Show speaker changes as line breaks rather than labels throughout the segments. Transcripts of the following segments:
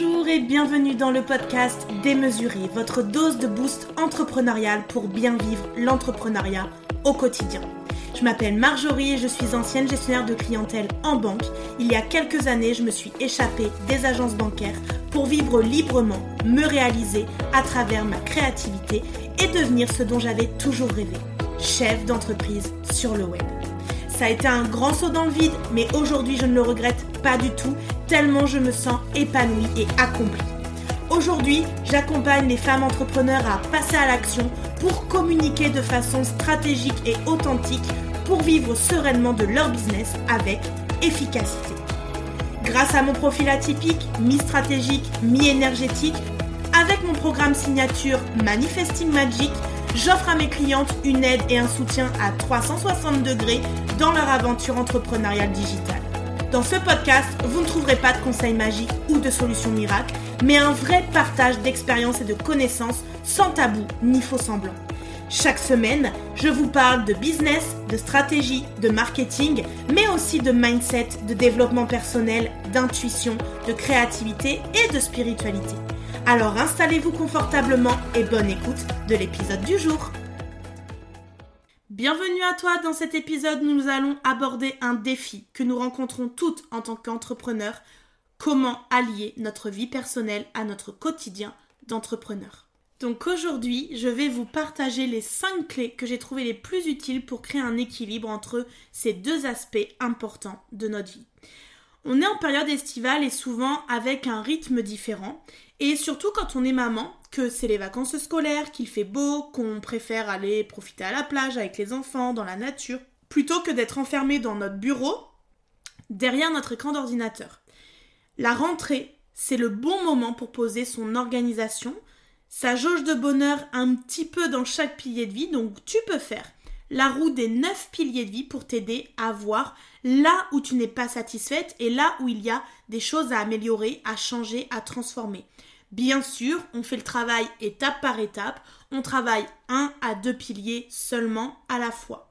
Bonjour et bienvenue dans le podcast Démesuré, votre dose de boost entrepreneurial pour bien vivre l'entrepreneuriat au quotidien. Je m'appelle Marjorie et je suis ancienne gestionnaire de clientèle en banque. Il y a quelques années, je me suis échappée des agences bancaires pour vivre librement, me réaliser à travers ma créativité et devenir ce dont j'avais toujours rêvé, chef d'entreprise sur le web. Ça a été un grand saut dans le vide, mais aujourd'hui je ne le regrette pas du tout, tellement je me sens épanouie et accomplie. Aujourd'hui, j'accompagne les femmes entrepreneurs à passer à l'action pour communiquer de façon stratégique et authentique pour vivre sereinement de leur business avec efficacité. Grâce à mon profil atypique, mi-stratégique, mi-énergétique, avec mon programme signature Manifesting Magic, j'offre à mes clientes une aide et un soutien à 360 degrés dans leur aventure entrepreneuriale digitale. Dans ce podcast, vous ne trouverez pas de conseils magiques ou de solutions miracles, mais un vrai partage d'expériences et de connaissances sans tabou ni faux semblant. Chaque semaine, je vous parle de business, de stratégie, de marketing, mais aussi de mindset, de développement personnel, d'intuition, de créativité et de spiritualité. Alors installez-vous confortablement et bonne écoute de l'épisode du jour. Bienvenue à toi, dans cet épisode nous allons aborder un défi que nous rencontrons toutes en tant qu'entrepreneurs, comment allier notre vie personnelle à notre quotidien d'entrepreneur. Donc aujourd'hui, je vais vous partager les 5 clés que j'ai trouvées les plus utiles pour créer un équilibre entre ces deux aspects importants de notre vie. On est en période estivale et souvent avec un rythme différent. Et surtout quand on est maman, que c'est les vacances scolaires, qu'il fait beau, qu'on préfère aller profiter à la plage avec les enfants, dans la nature, plutôt que d'être enfermé dans notre bureau, derrière notre écran d'ordinateur. La rentrée, c'est le bon moment pour poser son organisation, sa jauge de bonheur un petit peu dans chaque pilier de vie, donc tu peux faire la roue des neuf piliers de vie pour t'aider à voir là où tu n'es pas satisfaite et là où il y a des choses à améliorer, à changer, à transformer. Bien sûr, on fait le travail étape par étape, on travaille un à deux piliers seulement à la fois.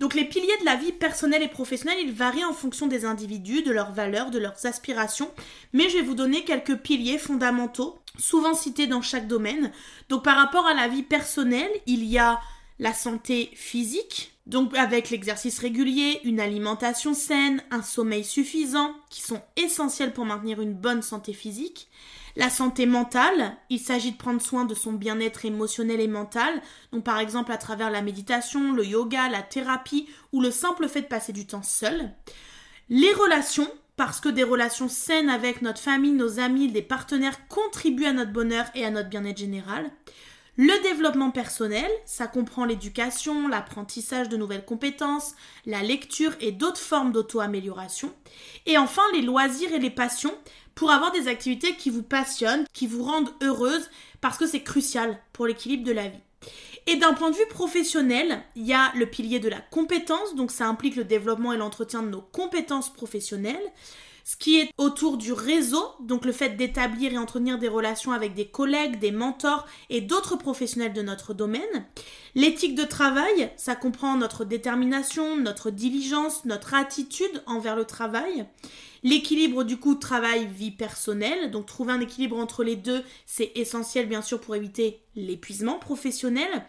Donc les piliers de la vie personnelle et professionnelle, ils varient en fonction des individus, de leurs valeurs, de leurs aspirations, mais je vais vous donner quelques piliers fondamentaux, souvent cités dans chaque domaine. Donc par rapport à la vie personnelle, il y a la santé physique, donc avec l'exercice régulier, une alimentation saine, un sommeil suffisant, qui sont essentiels pour maintenir une bonne santé physique. La santé mentale, il s'agit de prendre soin de son bien-être émotionnel et mental, donc par exemple à travers la méditation, le yoga, la thérapie ou le simple fait de passer du temps seul. Les relations, parce que des relations saines avec notre famille, nos amis, des partenaires contribuent à notre bonheur et à notre bien-être général. Le développement personnel, ça comprend l'éducation, l'apprentissage de nouvelles compétences, la lecture et d'autres formes d'auto-amélioration. Et enfin, les loisirs et les passions pour avoir des activités qui vous passionnent, qui vous rendent heureuse, parce que c'est crucial pour l'équilibre de la vie. Et d'un point de vue professionnel, il y a le pilier de la compétence, donc ça implique le développement et l'entretien de nos compétences professionnelles ce qui est autour du réseau, donc le fait d'établir et entretenir des relations avec des collègues, des mentors et d'autres professionnels de notre domaine. L'éthique de travail, ça comprend notre détermination, notre diligence, notre attitude envers le travail. L'équilibre du coup travail-vie personnelle, donc trouver un équilibre entre les deux, c'est essentiel bien sûr pour éviter l'épuisement professionnel.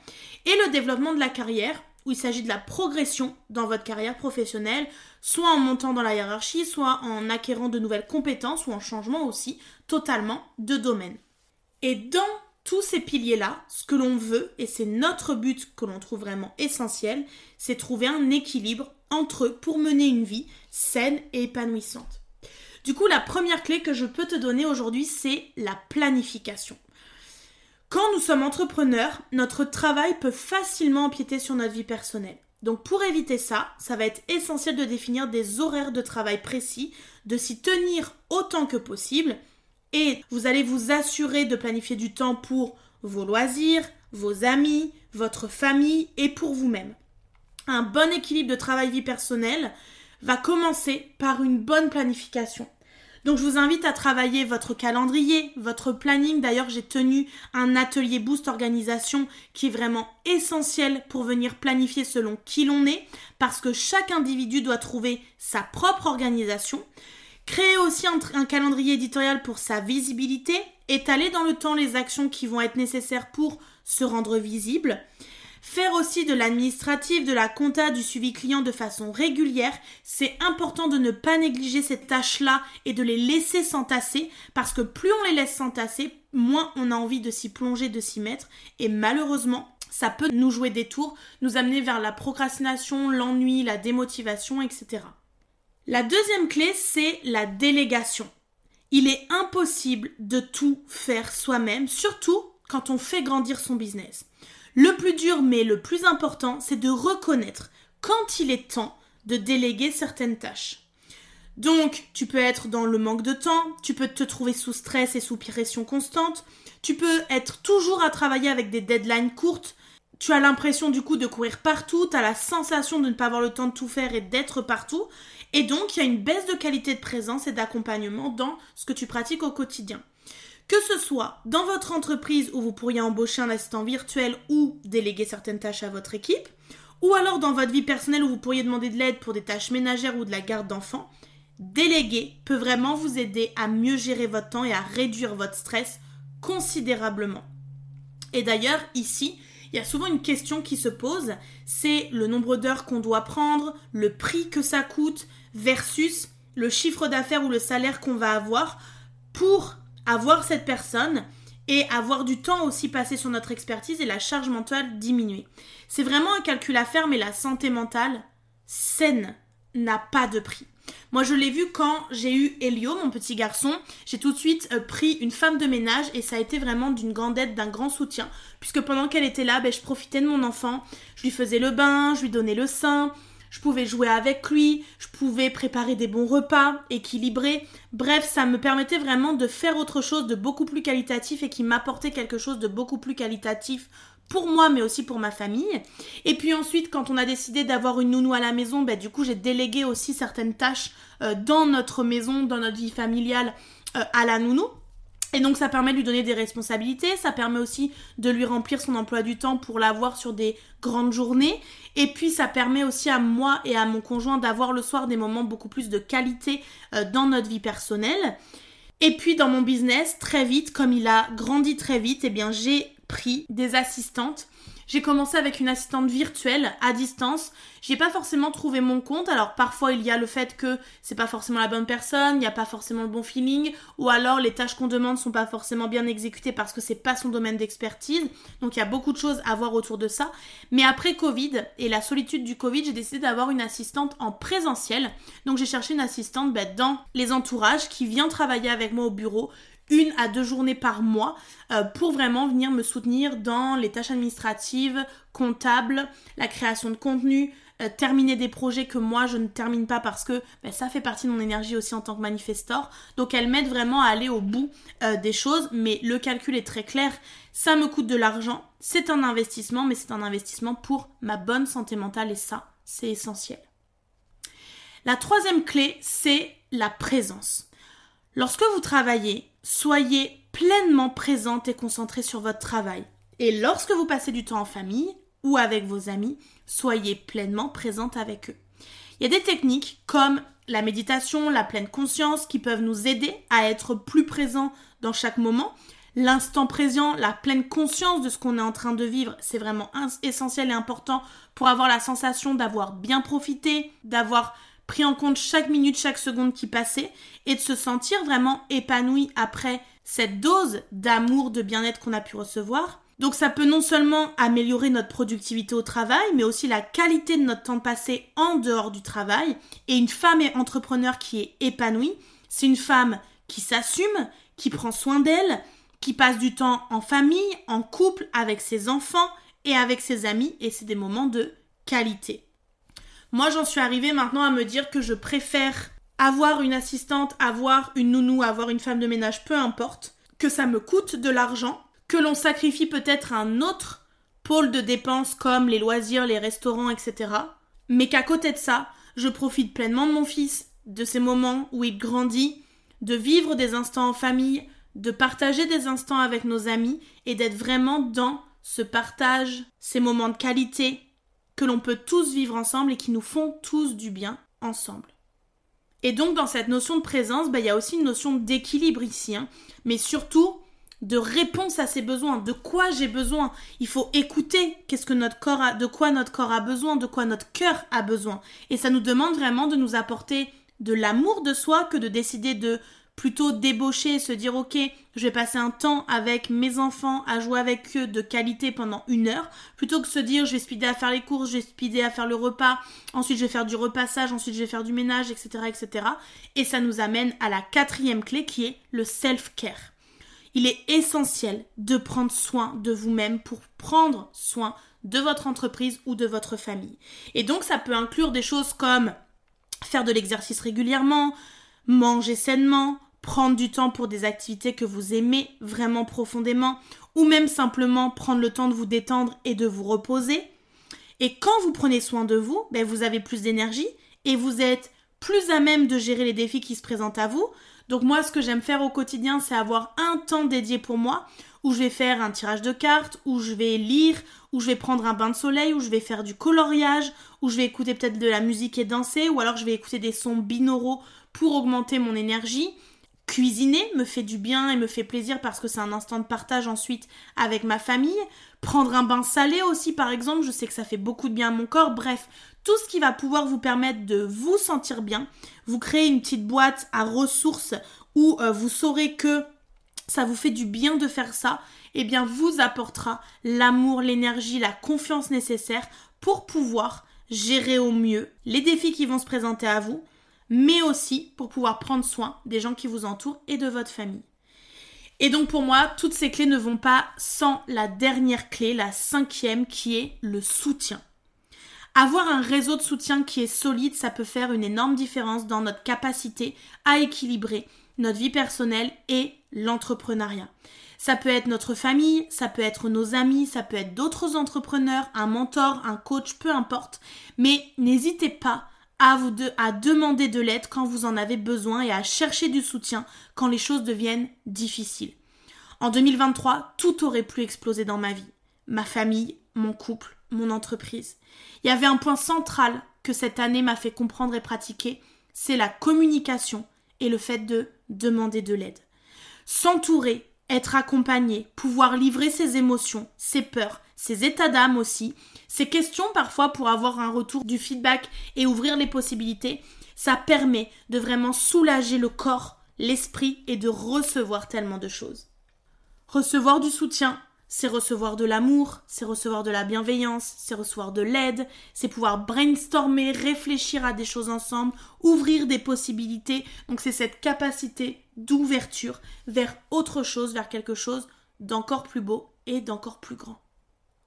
Et le développement de la carrière, où il s'agit de la progression dans votre carrière professionnelle, soit en montant dans la hiérarchie, soit en acquérant de nouvelles compétences ou en changement aussi totalement de domaine. Et dans tous ces piliers-là, ce que l'on veut, et c'est notre but que l'on trouve vraiment essentiel, c'est trouver un équilibre entre eux pour mener une vie saine et épanouissante. Du coup, la première clé que je peux te donner aujourd'hui, c'est la planification. Quand nous sommes entrepreneurs, notre travail peut facilement empiéter sur notre vie personnelle. Donc pour éviter ça, ça va être essentiel de définir des horaires de travail précis, de s'y tenir autant que possible et vous allez vous assurer de planifier du temps pour vos loisirs, vos amis, votre famille et pour vous-même. Un bon équilibre de travail-vie personnelle va commencer par une bonne planification. Donc je vous invite à travailler votre calendrier, votre planning. D'ailleurs, j'ai tenu un atelier Boost Organisation qui est vraiment essentiel pour venir planifier selon qui l'on est, parce que chaque individu doit trouver sa propre organisation Créer aussi un, calendrier éditorial pour sa visibilité, étaler dans le temps les actions qui vont être nécessaires pour se rendre visible. Faire aussi de l'administratif, de la compta, du suivi client de façon régulière. C'est important de ne pas négliger ces tâches-là et de les laisser s'entasser parce que plus on les laisse s'entasser, moins on a envie de s'y plonger, de s'y mettre. Et malheureusement, ça peut nous jouer des tours, nous amener vers la procrastination, l'ennui, la démotivation, etc. La deuxième clé, c'est la délégation. Il est impossible de tout faire soi-même, surtout quand on fait grandir son business. Le plus dur, mais le plus important, c'est de reconnaître quand il est temps de déléguer certaines tâches. Donc, tu peux être dans le manque de temps, tu peux te trouver sous stress et sous pression constante, tu peux être toujours à travailler avec des deadlines courtes, tu as l'impression du coup de courir partout, tu as la sensation de ne pas avoir le temps de tout faire et d'être partout, et donc il y a une baisse de qualité de présence et d'accompagnement dans ce que tu pratiques au quotidien. Que ce soit dans votre entreprise où vous pourriez embaucher un assistant virtuel ou déléguer certaines tâches à votre équipe, ou alors dans votre vie personnelle où vous pourriez demander de l'aide pour des tâches ménagères ou de la garde d'enfants, déléguer peut vraiment vous aider à mieux gérer votre temps et à réduire votre stress considérablement. Et d'ailleurs, ici, il y a souvent une question qui se pose, c'est le nombre d'heures qu'on doit prendre, le prix que ça coûte, versus le chiffre d'affaires ou le salaire qu'on va avoir pour avoir cette personne et avoir du temps aussi passé sur notre expertise et la charge mentale diminuer. C'est vraiment un calcul à faire, mais la santé mentale saine n'a pas de prix. Moi, je l'ai vu quand j'ai eu Elio, mon petit garçon. J'ai tout de suite euh, pris une femme de ménage et ça a été vraiment d'une grande aide, d'un grand soutien. Puisque pendant qu'elle était là, ben, je profitais de mon enfant. Je lui faisais le bain, je lui donnais le sein, je pouvais jouer avec lui, je pouvais préparer des bons repas, équilibrés. Bref, ça me permettait vraiment de faire autre chose de beaucoup plus qualitatif et qui m'apportait quelque chose de beaucoup plus qualitatif pour moi mais aussi pour ma famille. Et puis ensuite quand on a décidé d'avoir une nounou à la maison, bah, du coup j'ai délégué aussi certaines tâches euh, dans notre maison, dans notre vie familiale euh, à la nounou. Et donc ça permet de lui donner des responsabilités, ça permet aussi de lui remplir son emploi du temps pour l'avoir sur des grandes journées. Et puis ça permet aussi à moi et à mon conjoint d'avoir le soir des moments beaucoup plus de qualité euh, dans notre vie personnelle. Et puis dans mon business, très vite, comme il a grandi très vite, eh bien j'ai pris des assistantes. J'ai commencé avec une assistante virtuelle à distance. J'ai pas forcément trouvé mon compte. Alors parfois il y a le fait que c'est pas forcément la bonne personne, il n'y a pas forcément le bon feeling, ou alors les tâches qu'on demande sont pas forcément bien exécutées parce que c'est pas son domaine d'expertise. Donc il y a beaucoup de choses à voir autour de ça. Mais après Covid et la solitude du Covid, j'ai décidé d'avoir une assistante en présentiel. Donc j'ai cherché une assistante bah, dans les entourages qui vient travailler avec moi au bureau une à deux journées par mois euh, pour vraiment venir me soutenir dans les tâches administratives, comptables, la création de contenu, euh, terminer des projets que moi je ne termine pas parce que ben, ça fait partie de mon énergie aussi en tant que manifestor. Donc elle m'aide vraiment à aller au bout euh, des choses, mais le calcul est très clair. Ça me coûte de l'argent, c'est un investissement, mais c'est un investissement pour ma bonne santé mentale et ça, c'est essentiel. La troisième clé, c'est la présence. Lorsque vous travaillez, soyez pleinement présente et concentrée sur votre travail. Et lorsque vous passez du temps en famille ou avec vos amis, soyez pleinement présente avec eux. Il y a des techniques comme la méditation, la pleine conscience qui peuvent nous aider à être plus présents dans chaque moment. L'instant présent, la pleine conscience de ce qu'on est en train de vivre, c'est vraiment essentiel et important pour avoir la sensation d'avoir bien profité, d'avoir pris en compte chaque minute, chaque seconde qui passait et de se sentir vraiment épanoui après cette dose d'amour, de bien-être qu'on a pu recevoir. Donc ça peut non seulement améliorer notre productivité au travail, mais aussi la qualité de notre temps passé en dehors du travail. Et une femme et entrepreneur qui est épanouie, c'est une femme qui s'assume, qui prend soin d'elle, qui passe du temps en famille, en couple, avec ses enfants et avec ses amis, et c'est des moments de qualité. Moi, j'en suis arrivée maintenant à me dire que je préfère avoir une assistante, avoir une nounou, avoir une femme de ménage, peu importe, que ça me coûte de l'argent, que l'on sacrifie peut-être un autre pôle de dépenses comme les loisirs, les restaurants, etc. Mais qu'à côté de ça, je profite pleinement de mon fils, de ces moments où il grandit, de vivre des instants en famille, de partager des instants avec nos amis et d'être vraiment dans ce partage, ces moments de qualité que l'on peut tous vivre ensemble et qui nous font tous du bien ensemble. Et donc dans cette notion de présence, bah, il y a aussi une notion d'équilibre ici, hein. mais surtout de réponse à ses besoins, de quoi j'ai besoin? Il faut écouter qu'est-ce que notre corps a, de quoi notre corps a besoin, de quoi notre cœur a besoin. Et ça nous demande vraiment de nous apporter de l'amour de soi que de décider de plutôt débaucher se dire ok, je vais passer un temps avec mes enfants à jouer avec eux de qualité pendant une heure, plutôt que se dire je vais speeder à faire les courses, je vais speeder à faire le repas, ensuite je vais faire du repassage, ensuite je vais faire du ménage, etc. etc. Et ça nous amène à la quatrième clé qui est le self-care. Il est essentiel de prendre soin de vous-même pour prendre soin de votre entreprise ou de votre famille. Et donc ça peut inclure des choses comme faire de l'exercice régulièrement, manger sainement, prendre du temps pour des activités que vous aimez vraiment profondément, ou même simplement prendre le temps de vous détendre et de vous reposer. Et quand vous prenez soin de vous, ben vous avez plus d'énergie et vous êtes plus à même de gérer les défis qui se présentent à vous. Donc moi, ce que j'aime faire au quotidien, c'est avoir un temps dédié pour moi, où je vais faire un tirage de cartes, où je vais lire, où je vais prendre un bain de soleil, où je vais faire du coloriage, où je vais écouter peut-être de la musique et danser, ou alors je vais écouter des sons binauraux pour augmenter mon énergie. Cuisiner me fait du bien et me fait plaisir parce que c'est un instant de partage ensuite avec ma famille. Prendre un bain salé aussi par exemple, je sais que ça fait beaucoup de bien à mon corps. Bref, tout ce qui va pouvoir vous permettre de vous sentir bien. Vous créez une petite boîte à ressources où euh, vous saurez que ça vous fait du bien de faire ça, eh bien vous apportera l'amour, l'énergie, la confiance nécessaire pour pouvoir gérer au mieux les défis qui vont se présenter à vous, mais aussi pour pouvoir prendre soin des gens qui vous entourent et de votre famille. Et donc pour moi, toutes ces clés ne vont pas sans la dernière clé, la cinquième, qui est le soutien. Avoir un réseau de soutien qui est solide, ça peut faire une énorme différence dans notre capacité à équilibrer notre vie personnelle et l'entrepreneuriat. Ça peut être notre famille, ça peut être nos amis, ça peut être d'autres entrepreneurs, un mentor, un coach, peu importe. Mais n'hésitez pas à vous à demander de l'aide quand vous en avez besoin et à chercher du soutien quand les choses deviennent difficiles. En 2023, tout aurait pu exploser dans ma vie. Ma famille, mon couple, mon entreprise. Il y avait un point central que cette année m'a fait comprendre et pratiquer, c'est la communication et le fait de demander de l'aide. S'entourer, être accompagné, pouvoir livrer ses émotions, ses peurs, ses états d'âme aussi, ces questions parfois pour avoir un retour du feedback et ouvrir les possibilités, ça permet de vraiment soulager le corps, l'esprit et de recevoir tellement de choses. Recevoir du soutien, c'est recevoir de l'amour, c'est recevoir de la bienveillance, c'est recevoir de l'aide, c'est pouvoir brainstormer, réfléchir à des choses ensemble, ouvrir des possibilités. Donc c'est cette capacité d'ouverture vers autre chose, vers quelque chose d'encore plus beau et d'encore plus grand.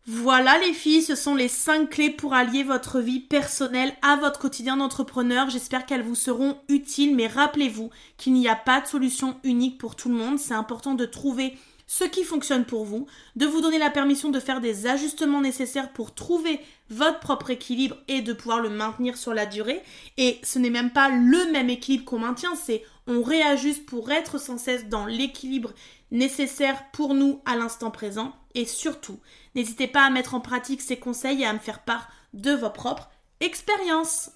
Voilà les filles, ce sont les 5 clés pour allier votre vie personnelle à votre quotidien d'entrepreneur. J'espère qu'elles vous seront utiles, mais rappelez-vous qu'il n'y a pas de solution unique pour tout le monde. C'est important de trouver ce qui fonctionne pour vous, de vous donner la permission de faire des ajustements nécessaires pour trouver votre propre équilibre et de pouvoir le maintenir sur la durée. Et ce n'est même pas le même équilibre qu'on maintient, c'est on réajuste pour être sans cesse dans l'équilibre nécessaire pour nous à l'instant présent. Et surtout, n'hésitez pas à mettre en pratique ces conseils et à me faire part de vos propres expériences.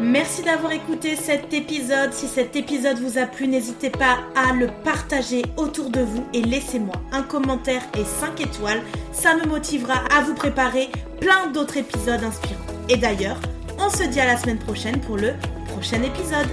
Merci d'avoir écouté cet épisode. Si cet épisode vous a plu, n'hésitez pas à le partager autour de vous et laissez-moi un commentaire et 5 étoiles. Ça me motivera à vous préparer plein d'autres épisodes inspirants. Et d'ailleurs, on se dit à la semaine prochaine pour le prochain épisode.